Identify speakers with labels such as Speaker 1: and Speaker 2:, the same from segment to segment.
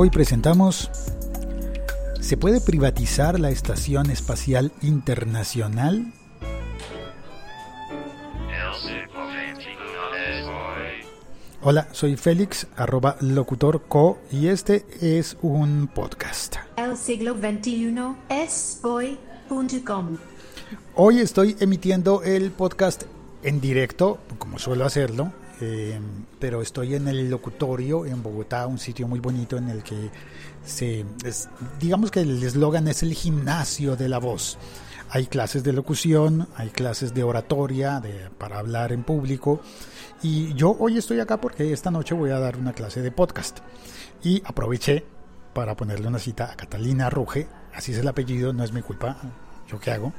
Speaker 1: Hoy presentamos ¿Se puede privatizar la Estación Espacial Internacional? Hola, soy Félix, arroba locutorco, y este es un podcast.
Speaker 2: El siglo XXI es hoy.com.
Speaker 1: Hoy estoy emitiendo el podcast en directo, como suelo hacerlo, eh, pero estoy en el locutorio en Bogotá, un sitio muy bonito en el que se, digamos que el eslogan es el gimnasio de la voz. Hay clases de locución, hay clases de oratoria de, para hablar en público. Y yo hoy estoy acá porque esta noche voy a dar una clase de podcast. Y aproveché para ponerle una cita a Catalina Ruge, así es el apellido, no es mi culpa, yo qué hago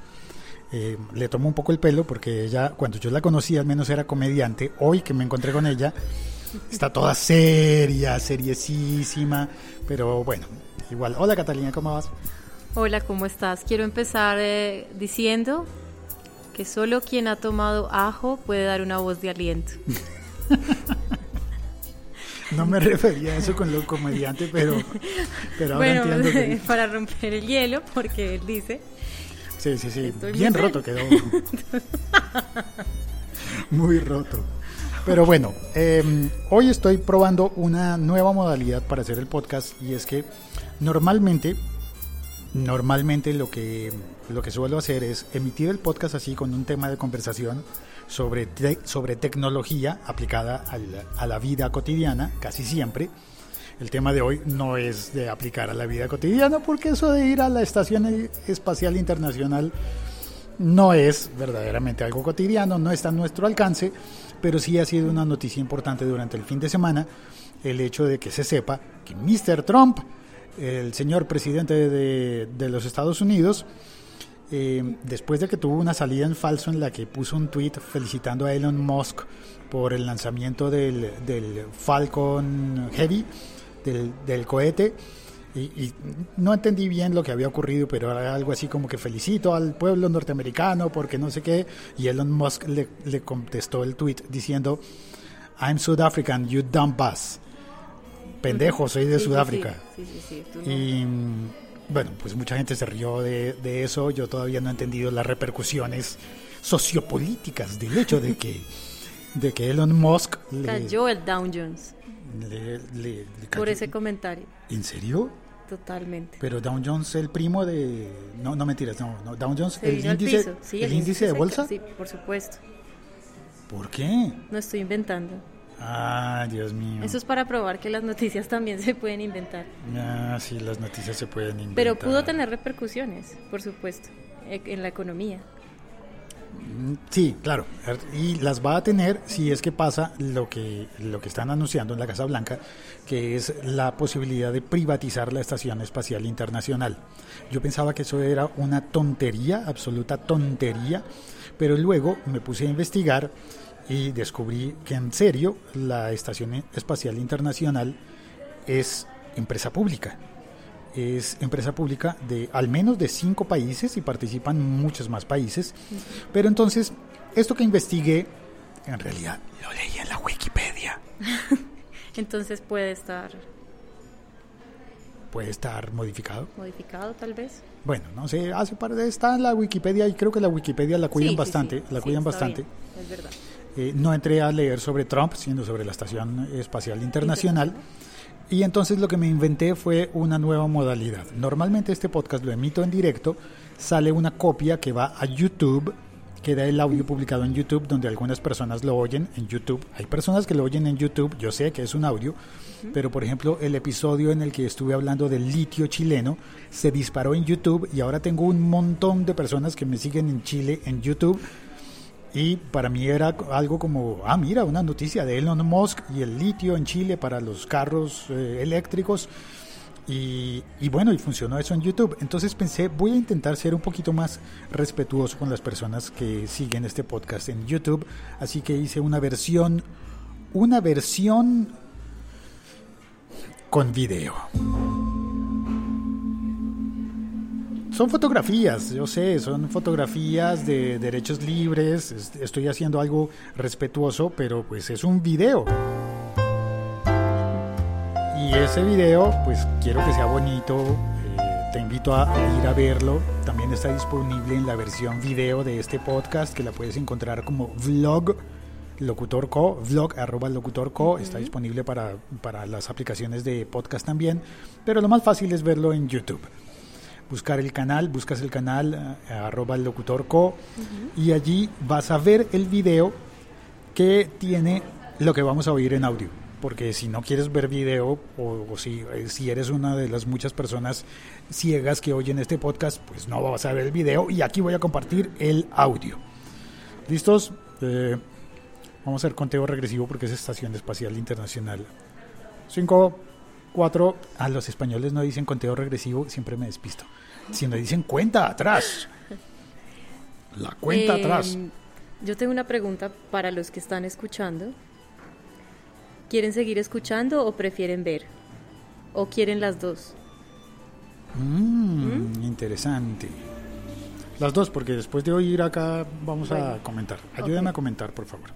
Speaker 1: eh, le tomo un poco el pelo porque ella, cuando yo la conocí, al menos era comediante. Hoy que me encontré con ella, está toda seria, seriesísima. Pero bueno, igual. Hola Catalina, ¿cómo vas?
Speaker 3: Hola, ¿cómo estás? Quiero empezar eh, diciendo que solo quien ha tomado ajo puede dar una voz de aliento.
Speaker 1: No me refería a eso con lo comediante, pero, pero ahora
Speaker 3: bueno,
Speaker 1: entiendo
Speaker 3: para romper el hielo, porque él dice
Speaker 1: Sí, sí, sí. Bien roto quedó. Muy roto. Pero bueno, em, hoy estoy probando una nueva modalidad para hacer el podcast y es que normalmente, normalmente lo que, lo que suelo hacer es emitir el podcast así con un tema de conversación sobre, sobre tecnología aplicada a la vida cotidiana, casi siempre el tema de hoy no es de aplicar a la vida cotidiana, porque eso de ir a la Estación Espacial Internacional no es verdaderamente algo cotidiano, no está a nuestro alcance, pero sí ha sido una noticia importante durante el fin de semana el hecho de que se sepa que Mr. Trump, el señor presidente de, los Estados Unidos, eh, después de que tuvo una salida en falso en la que puso un tweet felicitando a Elon Musk por el lanzamiento del, del Falcon Heavy, del, cohete. Y, no entendí bien lo que había ocurrido, pero era algo así como que felicito al pueblo norteamericano porque no sé qué. Y Elon Musk le, le contestó el tweet diciendo, I'm South African, you dumb bus. Pendejo, soy de Sudáfrica. y bueno, pues mucha gente se rió de, de, eso. Yo todavía no he entendido las repercusiones sociopolíticas del hecho de que, de que Elon Musk...
Speaker 3: Cayó el Dow Jones
Speaker 1: le,
Speaker 3: por ese comentario.
Speaker 1: ¿En serio?
Speaker 3: Totalmente.
Speaker 1: Pero Dow Jones, el primo de. No, no mentiras, no. no Dow Jones, el índice, el, índice, de bolsa.
Speaker 3: Sí, por supuesto.
Speaker 1: ¿Por qué?
Speaker 3: No estoy inventando.
Speaker 1: Ah, Dios mío.
Speaker 3: Eso es para probar que las noticias también se pueden inventar.
Speaker 1: Ah, sí, las noticias se pueden inventar.
Speaker 3: Pero pudo tener repercusiones, por supuesto, e, en la economía.
Speaker 1: Mm, sí, claro, y las va a tener si es que pasa lo que lo que están anunciando en la Casa Blanca, que es la posibilidad de privatizar la Estación Espacial Internacional. Yo pensaba que eso era una tontería, absoluta tontería, pero luego me puse a investigar y descubrí que en serio la Estación Espacial Internacional es empresa pública es empresa pública de al menos de cinco países y participan muchos más países. Pero entonces, esto que investigué, en realidad lo leí en la Wikipedia.
Speaker 3: entonces puede estar...
Speaker 1: Puede estar modificado.
Speaker 3: Modificado tal vez.
Speaker 1: Bueno, no sé, hace parte está en la Wikipedia y creo que la Wikipedia la cuidan bastante, la cuidan bastante.
Speaker 3: es verdad.
Speaker 1: Eh, no entré a leer sobre Trump, sino sobre la Estación Espacial Internacional. Y entonces lo que me inventé fue una nueva modalidad. Normalmente este podcast lo emito en directo, sale una copia que va a YouTube, queda el audio publicado en YouTube, donde algunas personas lo oyen en YouTube. Hay personas que lo oyen en YouTube, yo sé que es un audio, pero por ejemplo el episodio en el que estuve hablando del litio chileno se disparó en YouTube y ahora tengo un montón de personas que me siguen en Chile en YouTube y para mí era algo como, ah, mira, una noticia de Elon Musk y el litio en Chile para los carros eh, eléctricos. Y, y, bueno, y funcionó eso en YouTube. Entonces pensé, voy a intentar ser un poquito más respetuoso con las personas que siguen este podcast en YouTube. Así que hice una versión, una versión con video. Son fotografías, yo sé, son fotografías de derechos libres, estoy haciendo algo respetuoso, pero pues es un video.
Speaker 4: Y ese video, pues quiero que sea bonito. eh, te invito a ir a verlo. También está disponible en la versión video de este podcast que la puedes encontrar como vlog locutor co, vlog arroba locutor co. Está disponible para, para las aplicaciones de podcast también. Pero lo más fácil es verlo en YouTube buscar el canal, buscas el canal eh, arroba locutor co y allí vas a ver el video que tiene lo que vamos a oír en audio. Porque si no quieres ver video o, o si, eh, si eres una de las muchas personas ciegas que oyen este podcast, pues no vas a ver el video y aquí voy a compartir el audio. ¿Listos? Eh, vamos a hacer conteo regresivo porque es Estación Espacial Internacional. 5, 4. A los españoles no dicen conteo regresivo, siempre me despisto. Si no dicen cuenta atrás. La cuenta
Speaker 3: Eh,
Speaker 4: atrás.
Speaker 3: Yo tengo una pregunta para los que están escuchando. ¿Quieren seguir escuchando o prefieren ver? ¿O quieren las dos?
Speaker 4: Mm, Interesante. Las dos, porque después de oír acá vamos a comentar. Ayúdenme a comentar, por favor.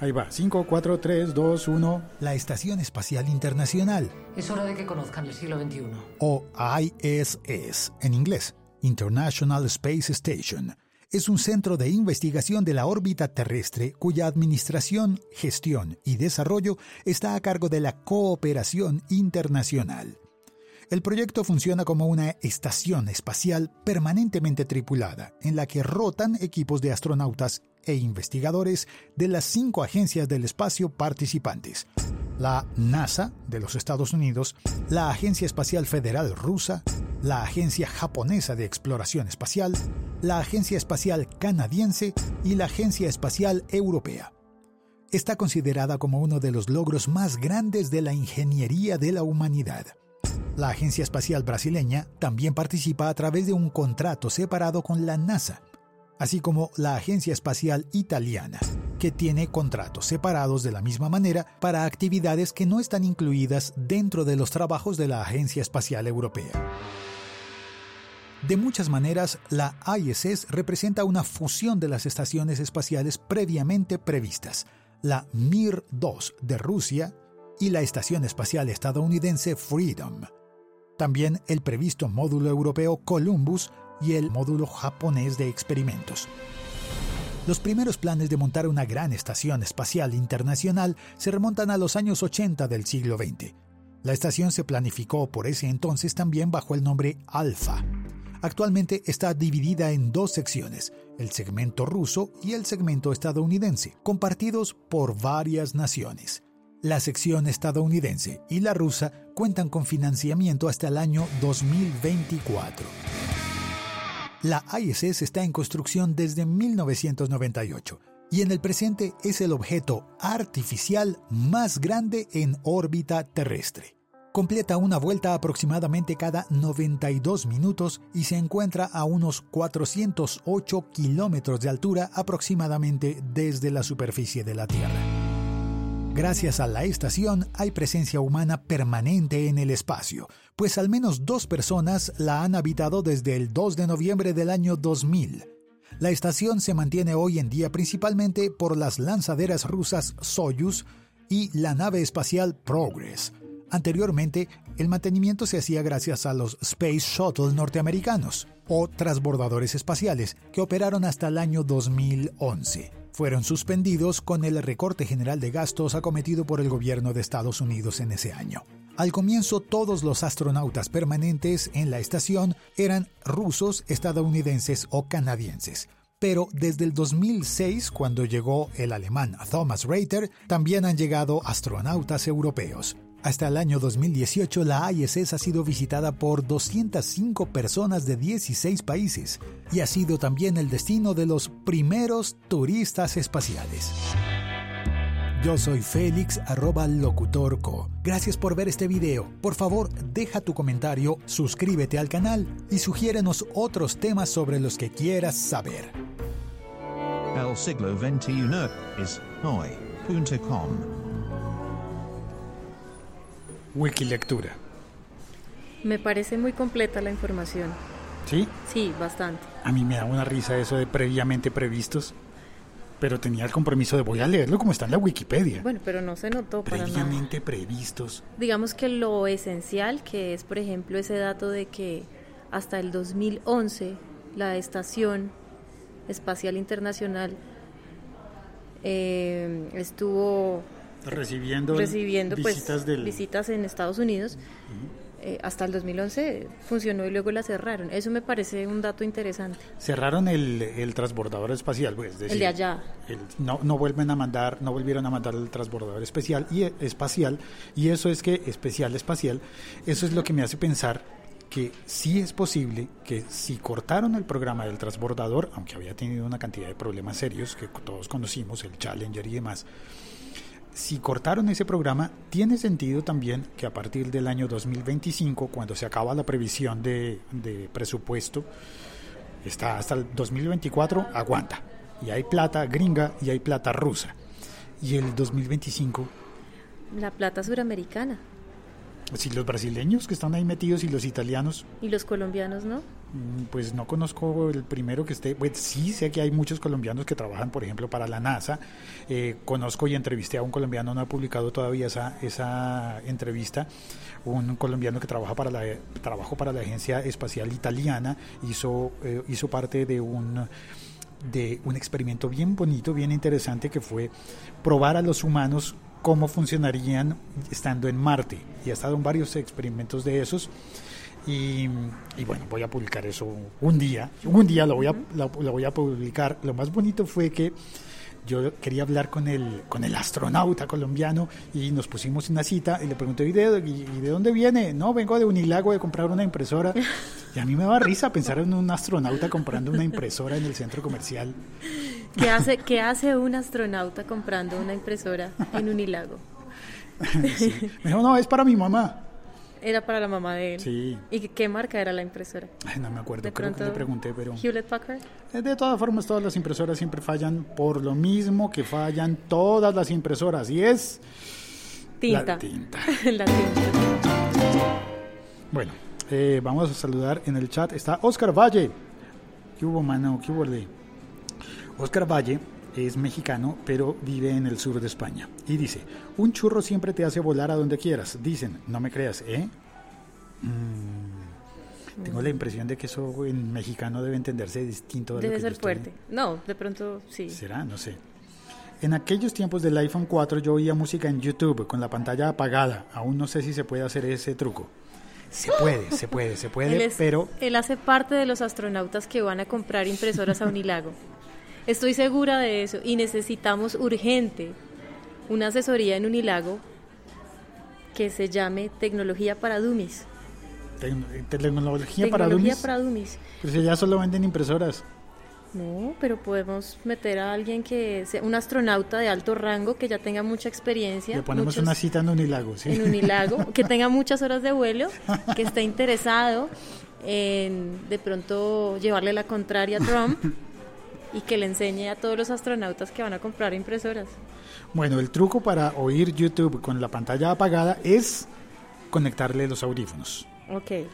Speaker 4: Ahí va. 5, 4, 3, 2, 1.
Speaker 1: La Estación Espacial Internacional,
Speaker 5: Es hora de que conozcan el siglo XXI.
Speaker 1: o ISS en inglés, International Space Station, es un centro de investigación de la órbita terrestre cuya administración, gestión y desarrollo está a cargo de la cooperación internacional. El proyecto funciona como una estación espacial permanentemente tripulada, en la que rotan equipos de astronautas e investigadores de las cinco agencias del espacio participantes. La NASA de los Estados Unidos, la Agencia Espacial Federal Rusa, la Agencia Japonesa de Exploración Espacial, la Agencia Espacial Canadiense y la Agencia Espacial Europea está considerada como uno de los logros más grandes de la ingeniería de la humanidad. La Agencia Espacial Brasileña también participa a través de un contrato separado con la NASA, así como la Agencia Espacial Italiana, que tiene contratos separados de la misma manera para actividades que no están incluidas dentro de los trabajos de la Agencia Espacial Europea. De muchas maneras, la ISS representa una fusión de las estaciones espaciales previamente previstas, la Mir-2 de Rusia y la Estación Espacial Estadounidense Freedom. También el previsto módulo europeo Columbus y el módulo japonés de experimentos. Los primeros planes de montar una gran estación espacial internacional se remontan a los años 80 del siglo XX. La estación se planificó por ese entonces también bajo el nombre Alpha. Actualmente está dividida en dos secciones, el segmento ruso y el segmento estadounidense, compartidos por varias naciones. La sección estadounidense y la rusa cuentan con financiamiento hasta el año 2024. La ISS está en construcción desde 1998 y en el presente es el objeto artificial más grande en órbita terrestre. Completa una vuelta aproximadamente cada 92 minutos y se encuentra a unos 408 kilómetros de altura aproximadamente desde la superficie de la Tierra. Gracias a la estación hay presencia humana permanente en el espacio, pues al menos dos personas la han habitado desde el 2 de noviembre del año 2000. La estación se mantiene hoy en día principalmente por las lanzaderas rusas Soyuz y la nave espacial Progress. Anteriormente, el mantenimiento se hacía gracias a los Space Shuttle norteamericanos, o transbordadores espaciales, que operaron hasta el año 2011 fueron suspendidos con el recorte general de gastos acometido por el gobierno de Estados Unidos en ese año. Al comienzo todos los astronautas permanentes en la estación eran rusos, estadounidenses o canadienses. Pero desde el 2006, cuando llegó el alemán Thomas Reiter, también han llegado astronautas europeos. Hasta el año 2018, la ISS ha sido visitada por 205 personas de 16 países y ha sido también el destino de los primeros turistas espaciales. Yo soy Félix arroba locutorco. Gracias por ver este video. Por favor, deja tu comentario, suscríbete al canal y sugiérenos otros temas sobre los que quieras saber.
Speaker 6: El siglo XXI es hoy.com.
Speaker 4: Wikilectura.
Speaker 3: Me parece muy completa la información.
Speaker 4: ¿Sí?
Speaker 3: Sí, bastante.
Speaker 4: A mí me da una risa eso de previamente previstos.
Speaker 1: Pero tenía el compromiso de voy a leerlo como está en la Wikipedia.
Speaker 3: Bueno, pero no se notó para nada.
Speaker 1: Previamente previstos.
Speaker 3: Digamos que lo esencial, que es, por ejemplo, ese dato de que hasta el 2011 la Estación Espacial Internacional eh, estuvo
Speaker 1: Recibiendo,
Speaker 3: recibiendo pues,
Speaker 1: visitas del...
Speaker 3: visitas en Estados Unidos. Eh, hasta el 2011 funcionó y luego la cerraron. Eso me parece un dato interesante.
Speaker 1: Cerraron el, el transbordador espacial, pues, es decir,
Speaker 3: el de allá.
Speaker 1: el- no, no vuelven a mandar, no volvieron a mandar el transbordador especial y espacial, y eso es que especial espacial, eso es lo que me hace pensar que sí es posible que si cortaron el programa del transbordador, aunque había tenido una cantidad de problemas serios que todos conocimos, el Challenger y demás, si cortaron ese programa, tiene sentido también que a partir del año 2025, cuando se acaba la previsión de, de presupuesto, está hasta el 2024, aguanta. Y hay plata gringa y hay plata rusa. Y el 2025,
Speaker 3: La plata suramericana.
Speaker 1: si los brasileños que están ahí metidos y los italianos,
Speaker 3: Y los colombianos, ¿no?
Speaker 1: Mm, pues no conozco el primero que esté. Pues sí sé que hay muchos colombianos que trabajan, por ejemplo, para la NASA. Eh, conozco y entrevisté a un colombiano, no ha publicado todavía esa, esa entrevista. Un colombiano que trabaja para la, trabajó para la Agencia Espacial Italiana, hizo, eh, hizo parte de un de un experimento bien bonito, bien interesante, que fue probar a los humanos cómo funcionarían estando en Marte. Y ha estado en varios experimentos de esos. Y, y bueno, voy a publicar eso un día. Un día lo voy a, lo, lo voy a publicar. Lo más bonito fue que yo quería hablar con el, con el astronauta colombiano y nos pusimos una cita y le pregunté, ¿y de, y- y de dónde viene? No, vengo de Unilago de comprar una impresora. Y a mí me da risa pensar en un astronauta comprando una impresora en el centro comercial.
Speaker 3: ¿Qué hace, ¿Qué hace un astronauta comprando una impresora en Unilago?
Speaker 1: Sí. Me dijo, no, es para mi mamá.
Speaker 3: Era para la mamá de él.
Speaker 1: Sí.
Speaker 3: ¿Y qué- marca era la impresora?
Speaker 1: Ay, no me acuerdo,
Speaker 3: De
Speaker 1: creo que
Speaker 3: pronto,
Speaker 1: le pregunté, pero...
Speaker 3: Hewlett Packard.
Speaker 1: Eh, De todas formas, todas las impresoras siempre fallan por lo mismo que fallan todas las impresoras, y es
Speaker 3: Tinta.
Speaker 1: la tinta.
Speaker 3: La tinta.
Speaker 1: Bueno, eh, vamos a saludar en el chat. Está Oscar Valle. ¿Qué hubo, mano? ¿Qué hubo? Oscar Valle es mexicano, pero vive en el sur de España. Y dice, un churro siempre te hace volar a donde quieras. Dicen, no me creas, ¿eh? Mm, Tengo la impresión de que eso en mexicano debe entenderse distinto. de lo
Speaker 3: Debe
Speaker 1: que yo
Speaker 3: ser
Speaker 1: estoy-
Speaker 3: fuerte. No, de pronto sí.
Speaker 1: ¿Será? No sé. En aquellos tiempos del iPhone 4 yo oía música en YouTube con la pantalla apagada. Aún no sé si se puede hacer ese truco. Se puede, se puede, se
Speaker 3: Él,
Speaker 1: puede,
Speaker 3: es-
Speaker 1: pero
Speaker 3: él hace parte de los astronautas que van a comprar impresoras a Unilago. Estoy segura de eso y necesitamos urgente una asesoría en Unilago que se llame Tecnología para Dummies.
Speaker 1: tec- tecnología para dummies.
Speaker 3: para Dummies.
Speaker 1: Pues ya solo venden impresoras.
Speaker 3: No, pero podemos meter a alguien que sea un astronauta de alto rango que ya tenga mucha experiencia.
Speaker 1: Le ponemos
Speaker 3: muchos-
Speaker 1: una cita en Unilago, ¿sí?
Speaker 3: en Unilago, que tenga muchas horas de vuelo, que esté interesado en de pronto llevarle la contraria a Trump y que le enseñe a todos los astronautas que van a comprar impresoras.
Speaker 1: Bueno, el truco para oír YouTube con la pantalla apagada es conectarle los audífonos.
Speaker 3: Ok.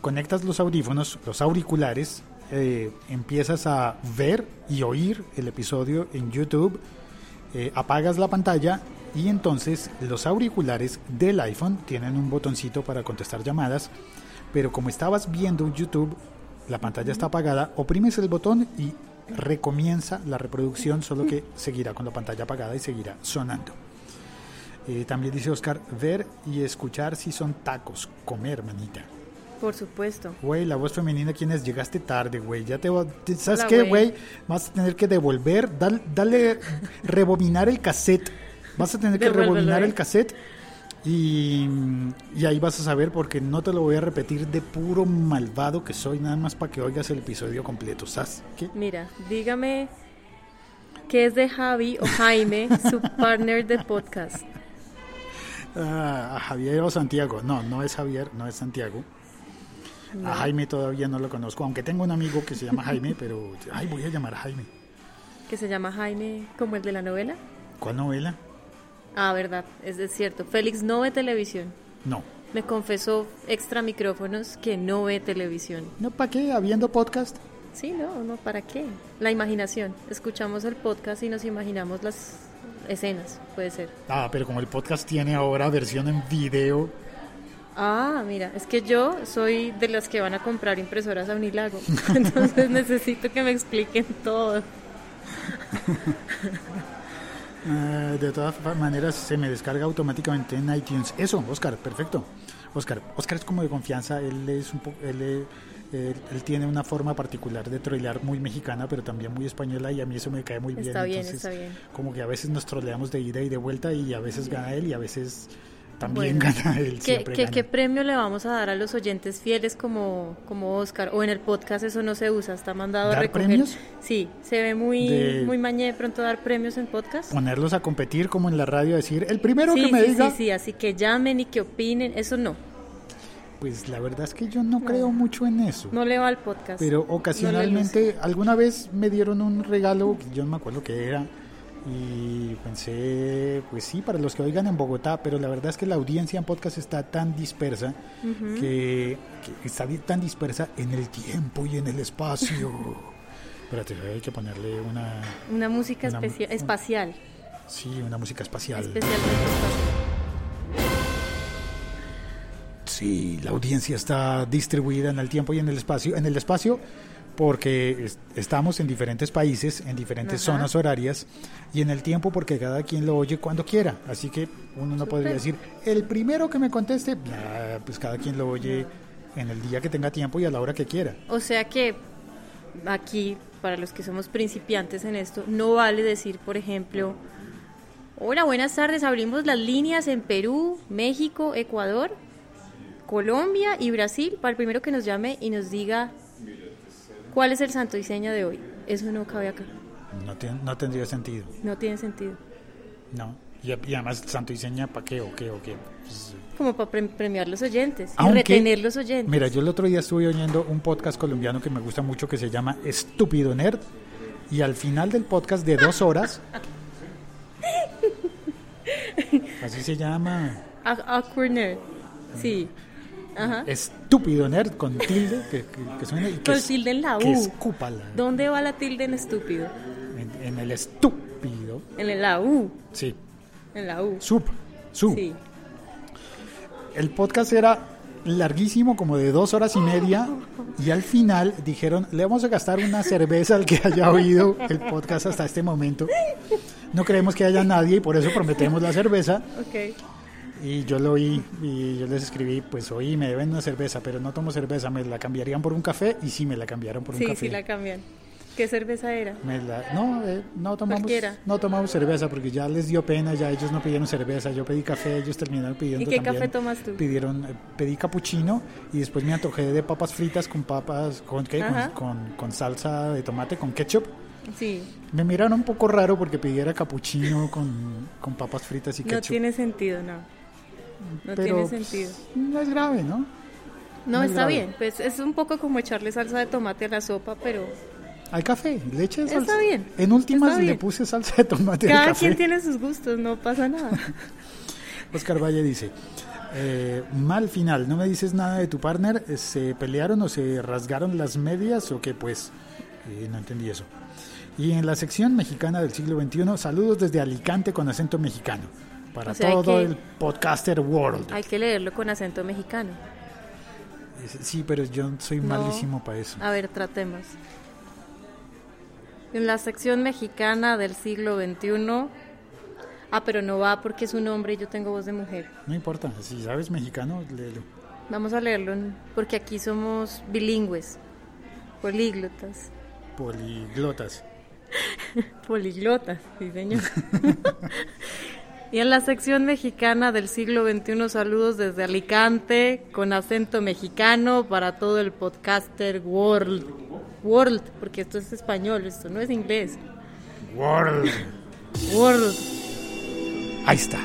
Speaker 1: Conectas los audífonos, los auriculares, eh, empiezas a ver y oír el episodio en YouTube, eh, apagas la pantalla y entonces los auriculares del iPhone tienen un botoncito para contestar llamadas, pero como estabas viendo YouTube, la pantalla está apagada, oprimes el botón y recomienza la reproducción, solo que seguirá con la pantalla apagada y seguirá sonando. Eh, también dice Oscar, ver y escuchar si son tacos, comer, manita.
Speaker 3: Por supuesto.
Speaker 1: Güey, la voz femenina, ¿quién es? Llegaste tarde, güey. Ya te va- ¿Sabes
Speaker 3: Hola,
Speaker 1: qué,
Speaker 3: güey.
Speaker 1: Vas a tener que devolver, dal- dale, rebobinar el cassette. Vas a tener que rebobinar
Speaker 3: ¿eh?
Speaker 1: el cassette y, y ahí vas a saber porque no te lo voy a repetir de puro malvado que soy, nada más para que oigas el episodio completo. ¿Sabes qué?
Speaker 3: Mira, dígame qué es de Javi o Jaime, su partner de podcast.
Speaker 1: Ah, a Javier o Santiago. No, no es Javier, no es Santiago. A Jaime todavía no lo conozco, aunque tengo un amigo que se llama Jaime, pero ay, voy a llamar a Jaime.
Speaker 3: Que se llama Jaime como el de la novela.
Speaker 1: ¿Cuál novela?
Speaker 3: Ah, verdad, es de cierto. Félix no ve televisión.
Speaker 1: No.
Speaker 3: Me confesó extra micrófonos que no ve televisión.
Speaker 1: ¿No para qué? Habiendo podcast.
Speaker 3: Sí, no, no, ¿para qué? La imaginación. Escuchamos el podcast y nos imaginamos las escenas, puede ser.
Speaker 1: Ah, pero como el podcast tiene ahora versión en video,
Speaker 3: Ah, mira, es que yo soy de las que van a comprar impresoras a Unilago. Entonces necesito que me expliquen todo.
Speaker 1: eh, de todas maneras se me descarga automáticamente en iTunes. Eso, Oscar, perfecto. Oscar, Oscar es como de confianza, él es un poco, él, eh, él, él tiene una forma particular de trolear muy mexicana, pero también muy española y a mí eso me cae muy bien.
Speaker 3: Está bien,
Speaker 1: Entonces,
Speaker 3: está bien.
Speaker 1: como que a veces nos troleamos de ida y de vuelta y a veces gana él y a veces también
Speaker 3: Bueno,
Speaker 1: gana él.
Speaker 3: ¿Qué, qué,
Speaker 1: gana.
Speaker 3: qué premio le vamos a dar a los oyentes fieles como, como Oscar? O en el podcast eso no se usa, está mandado a
Speaker 1: ¿Dar
Speaker 3: recoger.
Speaker 1: premios?
Speaker 3: Sí, se ve muy,
Speaker 1: De-
Speaker 3: muy mañé de pronto dar premios en podcast.
Speaker 1: Ponerlos a competir como en la radio, decir, el primero
Speaker 3: Sí,
Speaker 1: que me
Speaker 3: sí,
Speaker 1: diga,
Speaker 3: sí, sí, así que llamen y que opinen, eso no,
Speaker 1: pues la verdad es que yo no creo mucho en eso.
Speaker 3: no le va al podcast.
Speaker 1: Pero
Speaker 3: No
Speaker 1: ocasionalmente, alguna vez me dieron un regalo, yo no me acuerdo qué era, y pensé, pues sí, para los que oigan en Bogotá, pero la verdad es que la audiencia en podcast está tan dispersa, que, que está tan dispersa en el tiempo y en el espacio. Espérate, hay que ponerle una,
Speaker 3: Una música
Speaker 1: Una- un-
Speaker 3: espacial,
Speaker 1: sí, una música espacial.
Speaker 3: especialmente espacial.
Speaker 1: Sí, la audiencia está distribuida en el tiempo y en el espacio. En el espacio porque es- estamos en diferentes países, en diferentes
Speaker 3: Ajá.
Speaker 1: zonas horarias, y en el tiempo porque cada quien lo oye cuando quiera. Así que uno no podría decir, el primero que me conteste, nah, pues cada quien lo oye en el día que tenga tiempo y a la hora que quiera.
Speaker 3: O sea que aquí, para los que somos principiantes en esto, no vale decir, por ejemplo, hola, buenas tardes, abrimos las líneas en Perú, México, Ecuador, Colombia y Brasil para el primero que nos llame y nos diga cuál es el santo y seña de hoy. Eso no cabe acá,
Speaker 1: No, ten- no tendría sentido.
Speaker 3: no tiene sentido.
Speaker 1: No. Y, y además, santo y seña, ¿para qué o qué o qué? Pues,
Speaker 3: Como para pre- premiar los oyentes y
Speaker 1: Aunque,
Speaker 3: retener los oyentes.
Speaker 1: Mira, yo el otro día estuve oyendo un podcast colombiano que me gusta mucho que se llama Estúpido Nerd. Y al final del podcast de dos horas, así se llama,
Speaker 3: A- Awkward nerd. Sí. Ajá.
Speaker 1: Estúpido Nerd con tilde, que, que, que suene y que,
Speaker 3: Con
Speaker 1: es-
Speaker 3: tilde en la
Speaker 1: que
Speaker 3: U.
Speaker 1: la-
Speaker 3: ¿Dónde va la tilde en estúpido?
Speaker 1: en, en el estúpido.
Speaker 3: En la U.
Speaker 1: Sí,
Speaker 3: En la U.
Speaker 1: sub, sub.
Speaker 3: Sí.
Speaker 1: El podcast era larguísimo, como de dos horas y media, y al final dijeron, le vamos a gastar una cerveza al que haya oído el podcast hasta este momento. No creemos que haya nadie y por eso prometemos la cerveza.
Speaker 3: Ok.
Speaker 1: Y yo lo oí y yo les escribí, pues oí, me deben una cerveza, pero no tomo cerveza, me la cambiarían por un café y sí me la cambiaron por un
Speaker 3: Sí,
Speaker 1: café.
Speaker 3: sí la cambian. ¿Qué cerveza era?
Speaker 1: Me la- no, eh, no tomamos
Speaker 3: Cualquiera.
Speaker 1: no tomamos cerveza porque ya les dio pena, ya ellos no pidieron cerveza, yo pedí café, ellos terminaron pidiendo
Speaker 3: ¿Y qué
Speaker 1: también.
Speaker 3: café tomas tú?
Speaker 1: Pidieron, eh, pedí capuchino y después me antojé de papas fritas con papas, con qué, con, con- con salsa de tomate, con ketchup.
Speaker 3: Sí.
Speaker 1: Me miraron un poco raro porque pidiera capuchino con, con papas fritas y
Speaker 3: No
Speaker 1: ketchup.
Speaker 3: tiene sentido, no. No
Speaker 1: Pero,
Speaker 3: tiene
Speaker 1: pues,
Speaker 3: sentido.
Speaker 1: No es grave, ¿no?
Speaker 3: No,
Speaker 1: no es
Speaker 3: está
Speaker 1: grave.
Speaker 3: bien. Pues es un poco como echarle salsa de tomate a la sopa, pero
Speaker 1: Al café, le eché
Speaker 3: Está bien,
Speaker 1: En últimas le puse salsa de tomate al
Speaker 3: cada
Speaker 1: café.
Speaker 3: quien tiene sus gustos, no pasa nada.
Speaker 1: Oscar Valle dice, eh, mal final, no me dices nada de tu partner, ¿se pelearon o se rasgaron las medias o qué pues? Eh, no entendí eso. Y en la sección mexicana del siglo XXI, saludos desde Alicante con acento mexicano, para
Speaker 3: O sea, hay
Speaker 1: todo
Speaker 3: que-
Speaker 1: el podcaster world.
Speaker 3: Hay que leerlo con acento mexicano.
Speaker 1: Sí, pero yo soy
Speaker 3: No.
Speaker 1: malísimo para eso.
Speaker 3: A ver, tratemos. En la sección mexicana del siglo XXI. Ah, pero no va porque es un hombre y yo tengo voz de mujer.
Speaker 1: No importa, si sabes mexicano, léelo.
Speaker 3: Vamos a leerlo porque aquí somos bilingües, políglotas.
Speaker 1: Poliglotas.
Speaker 3: Poliglotas, sí señor. y en la sección mexicana del siglo XXI, saludos desde Alicante, con acento mexicano para todo el podcaster world. World, porque esto es español, esto no es inglés.
Speaker 1: World.
Speaker 3: World.
Speaker 1: Ahí está.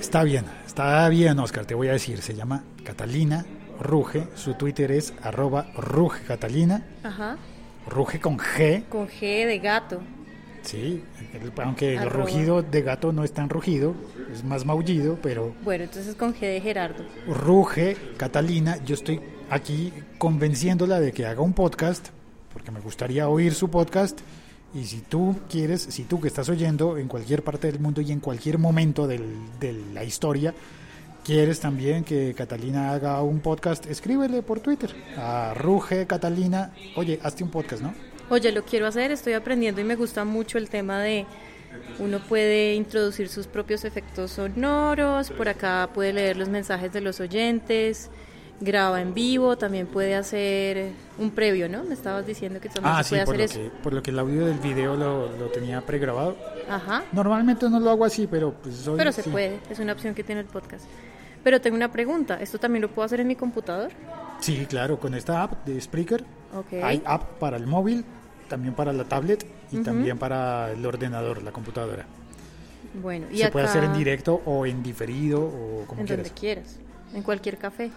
Speaker 1: Está bien, está bien, Oscar, te voy a decir. Se llama Catalina Ruge. Su Twitter es arroba Ruge Catalina.
Speaker 3: Ajá.
Speaker 1: Ruge con G.
Speaker 3: Con G de gato.
Speaker 1: Sí, aunque el
Speaker 3: Arroba.
Speaker 1: rugido de gato no es tan rugido, es más maullido, pero
Speaker 3: Bueno, entonces con G de Gerardo.
Speaker 1: ruge Catalina. Yo estoy aquí convenciéndola de que haga un podcast, porque me gustaría oír su podcast. Y si tú quieres, si tú que estás oyendo en cualquier parte del mundo y en cualquier momento del- de la historia, quieres también que Catalina haga un podcast, escríbele por Twitter a Ruge Catalina. Oye, hazte un podcast, ¿no?
Speaker 3: Oye, lo quiero hacer, estoy aprendiendo y me gusta mucho el tema de uno puede introducir sus propios efectos sonoros, por acá puede leer los mensajes de los oyentes, graba en vivo, también puede hacer un previo, ¿no? Me estabas diciendo que también
Speaker 1: Ah,
Speaker 3: se
Speaker 1: sí,
Speaker 3: puede
Speaker 1: por
Speaker 3: hacer
Speaker 1: lo,
Speaker 3: eso.
Speaker 1: que, por lo que el audio del video lo, lo tenía pregrabado.
Speaker 3: Ajá.
Speaker 1: Normalmente no lo hago así, pero pues hoy
Speaker 3: Pero se
Speaker 1: sí.
Speaker 3: puede, es una opción que tiene el podcast. Pero tengo una pregunta, ¿esto también lo puedo hacer en mi computador?
Speaker 1: Sí, claro, con esta app de Spreaker
Speaker 3: Ok.
Speaker 1: hay app para el móvil, también para la tablet y también para el ordenador, la computadora.
Speaker 3: Bueno, y
Speaker 1: Se
Speaker 3: acá
Speaker 1: puede hacer en directo o en diferido o como
Speaker 3: en
Speaker 1: quieras.
Speaker 3: donde quieras, en cualquier café.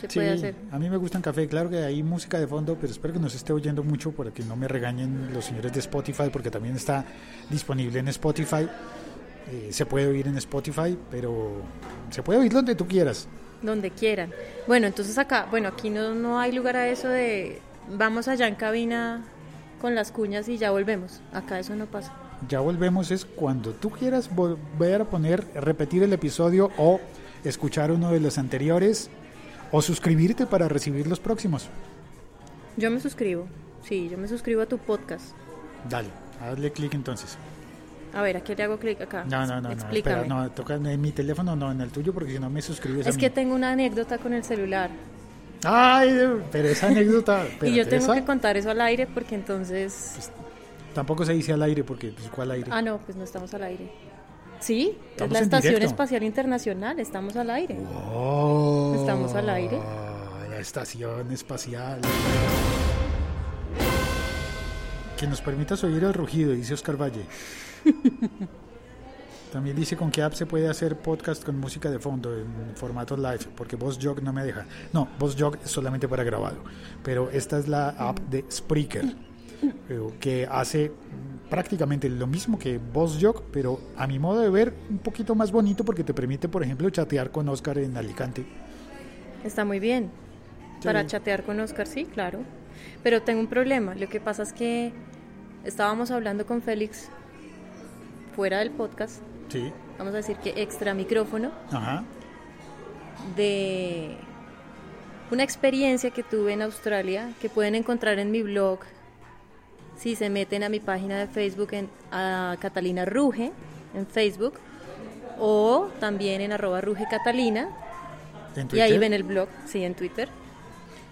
Speaker 3: Se
Speaker 1: Sí,
Speaker 3: puede hacer.
Speaker 1: a mí me gusta en café, claro que hay música de fondo, pero espero que no se esté oyendo mucho para que no me regañen los señores de Spotify, porque también está disponible en Spotify. Eh, se puede oír en Spotify, pero se puede oír donde tú quieras.
Speaker 3: Donde quieran. Bueno, entonces acá, bueno, aquí no, no hay lugar a eso de vamos allá en cabina con las cuñas y ya volvemos. Acá eso no pasa.
Speaker 1: Ya volvemos es cuando tú quieras volver a poner, repetir el episodio o escuchar uno de los anteriores o suscribirte para recibir los próximos.
Speaker 3: Yo me suscribo. Sí, yo me suscribo a tu podcast.
Speaker 1: Dale, hazle clic entonces.
Speaker 3: A ver, ¿a qué le hago clic acá?
Speaker 1: No, no, no, no,
Speaker 3: Explícame.
Speaker 1: espera, no, toca en mi teléfono, no en el tuyo, porque si no me suscribes a
Speaker 3: es
Speaker 1: mí.
Speaker 3: que tengo una anécdota con el celular.
Speaker 1: Ay, pero esa anécdota,
Speaker 3: y yo tengo
Speaker 1: esa
Speaker 3: que contar eso al aire porque entonces...
Speaker 1: tampoco se dice al aire, porque pues ¿cuál aire?
Speaker 3: Ah, no, pues no estamos al aire. Sí,
Speaker 1: Estamos
Speaker 3: es la Estación
Speaker 1: directo.
Speaker 3: Espacial Internacional, estamos al aire.
Speaker 1: Oh,
Speaker 3: Estamos al aire.
Speaker 1: La estación espacial. Que nos permitas oír el rugido, dice Oscar Valle. También dice con qué app se puede hacer podcast con música de fondo en formato live, porque VozJog no me deja. No, VozJog es solamente para grabado, pero esta es la app de Spreaker, eh, que hace prácticamente lo mismo que VozJog, pero a mi modo de ver un poquito más bonito porque te permite, por ejemplo, chatear con Oscar en Alicante.
Speaker 3: Está muy bien.
Speaker 1: Sí.
Speaker 3: Para chatear con Oscar, sí, claro. Pero tengo un problema. Lo que pasa es que estábamos hablando con Félix fuera del podcast,
Speaker 1: Sí,
Speaker 3: vamos a decir que extra micrófono,
Speaker 1: ajá.
Speaker 3: de una experiencia que tuve en Australia que pueden encontrar en mi blog si se meten a mi página de Facebook en a Catalina Ruge en Facebook o también en arroba Ruge Catalina.
Speaker 1: En
Speaker 3: y ahí ven el blog, sí, en Twitter.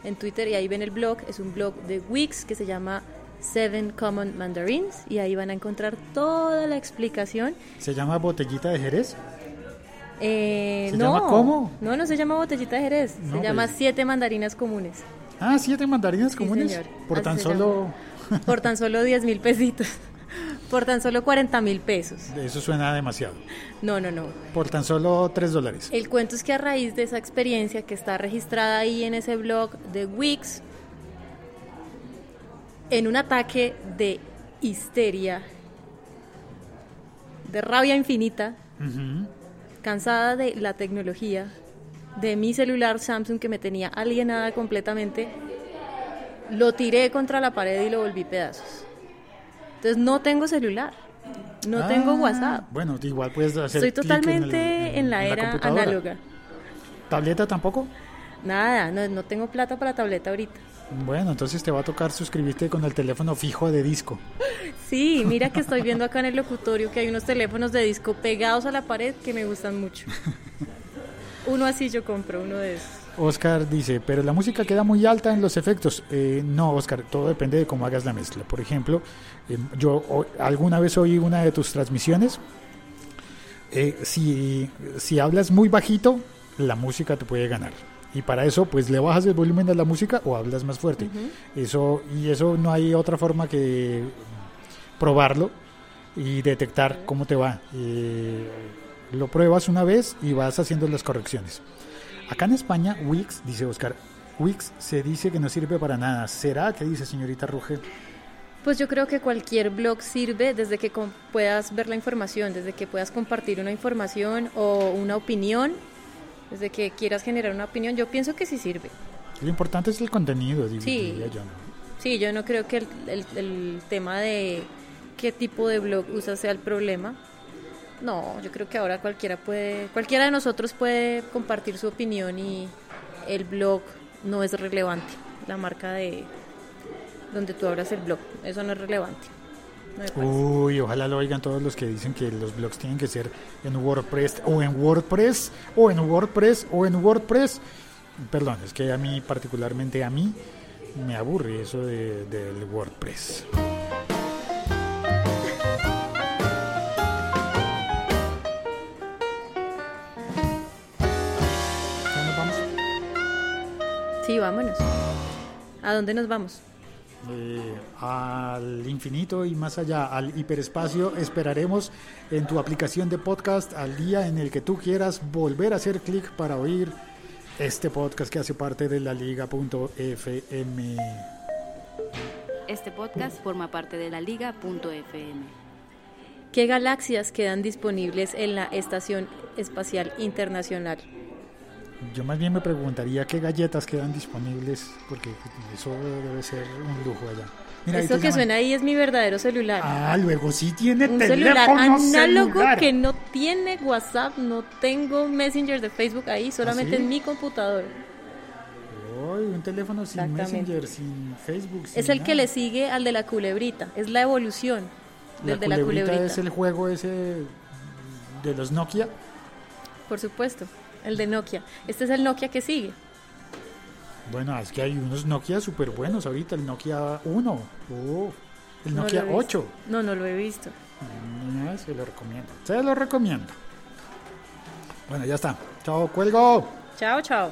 Speaker 3: En Twitter y ahí ven el blog, es un blog de Wix que se llama Seven Common Mandarins y ahí van a encontrar toda la explicación.
Speaker 1: Se llama Botellita de Jerez.
Speaker 3: Eh,
Speaker 1: ¿Se
Speaker 3: no,
Speaker 1: llama cómo?
Speaker 3: No, no se llama botellita de Jerez,
Speaker 1: No,
Speaker 3: se llama
Speaker 1: pues.
Speaker 3: siete mandarinas comunes.
Speaker 1: Ah, siete mandarinas
Speaker 3: Sí,
Speaker 1: comunes.
Speaker 3: señor,
Speaker 1: Por tan solo.
Speaker 3: llama. Por tan solo 10 mil pesitos. Por tan solo 40 mil pesos.
Speaker 1: Eso suena demasiado.
Speaker 3: No, no, no.
Speaker 1: Por tan solo tres dólares.
Speaker 3: El cuento es que a raíz de esa experiencia que está registrada ahí en ese blog de Wix, en un ataque de histeria, de rabia infinita, cansada de la tecnología, de mi celular Samsung que me tenía alienada completamente, lo tiré contra la pared y lo volví pedazos. Entonces no tengo celular, no tengo
Speaker 1: Ah,
Speaker 3: WhatsApp.
Speaker 1: Bueno, igual puedes hacer.
Speaker 3: Estoy
Speaker 1: clic en el-
Speaker 3: totalmente en, la era
Speaker 1: computadora.
Speaker 3: análoga.
Speaker 1: ¿Tableta tampoco?
Speaker 3: Nada, no, no tengo plata para tableta ahorita.
Speaker 1: Bueno, entonces te va a tocar suscribirte con el teléfono fijo de disco.
Speaker 3: Sí, mira que estoy viendo acá en el locutorio que hay unos teléfonos de disco pegados a la pared que me gustan mucho. Uno así yo compro, uno de esos.
Speaker 1: Oscar dice, pero la música queda muy alta en los efectos. Eh, no, Oscar, todo depende de cómo hagas la mezcla. Por ejemplo, eh, yo o- alguna vez oí una de tus transmisiones. eh, si, si hablas muy bajito, la música te puede ganar. Y para eso, pues le bajas el volumen a la música o hablas más fuerte. Eso y eso no hay otra forma que probarlo y detectar cómo te va. Eh, lo pruebas una vez y vas haciendo las correcciones. Acá en España, Wix, dice Oscar, Wix se dice que no sirve para nada. ¿Será? ¿Qué dice señorita Ruge?
Speaker 3: Pues yo creo que cualquier blog sirve desde que puedas ver la información, desde que puedas compartir una información o una opinión, desde que quieras generar una opinión, yo pienso que sí sirve.
Speaker 1: Lo importante es el contenido, digo,
Speaker 3: Sí.
Speaker 1: diría yo. ¿no?
Speaker 3: Sí, yo no creo que el, el- el tema de qué tipo de blog usas sea el problema. No, yo creo que ahora cualquiera puede, cualquiera de nosotros puede compartir su opinión y el blog no es relevante. La marca de donde tú abras el blog, eso no es relevante.
Speaker 1: Uy, ojalá lo oigan todos los que dicen que los blogs tienen que ser en WordPress o en WordPress o en WordPress o en WordPress. Perdón, es que a mí particularmente a mí me aburre eso de- del WordPress. ¿Ya nos vamos?
Speaker 3: Sí, vámonos. ¿A dónde nos vamos?
Speaker 1: Eh, al infinito y más allá, al hiperespacio. Esperaremos en tu aplicación de podcast al día en el que tú quieras volver a hacer clic para oír este podcast que hace parte de la liga.fm.
Speaker 7: Este podcast forma parte de la liga.fm.
Speaker 3: ¿Qué galaxias quedan disponibles en la Estación Espacial Internacional?
Speaker 1: Yo más bien me preguntaría qué galletas quedan disponibles, porque eso debe ser un lujo allá. Mira, te
Speaker 3: que
Speaker 1: llaman.
Speaker 3: suena ahí es mi verdadero celular.
Speaker 1: Ah, luego sí tiene
Speaker 3: un
Speaker 1: teléfono
Speaker 3: celular análogo
Speaker 1: celular.
Speaker 3: que no tiene WhatsApp, no tengo Messenger de Facebook ahí, solamente
Speaker 1: ¿Ah, sí?
Speaker 3: en mi computador.
Speaker 1: Uy, un teléfono sin. Messenger, sin Facebook.
Speaker 3: Es el que le sigue al de la culebrita, es la evolución
Speaker 1: La
Speaker 3: del de la
Speaker 1: culebrita
Speaker 3: culebrita.
Speaker 1: es el juego ese de los Nokia.
Speaker 3: Por supuesto, el de Nokia. Este es el Nokia que sigue.
Speaker 1: Bueno, es que hay unos Nokia súper buenos ahorita, el Nokia 1, oh, el
Speaker 3: No
Speaker 1: Nokia
Speaker 3: visto.
Speaker 1: 8.
Speaker 3: No, no lo he visto.
Speaker 1: Mm, Se lo recomiendo, se lo recomiendo. Bueno, ya está. Chao, cuelgo.
Speaker 3: Chao, chao.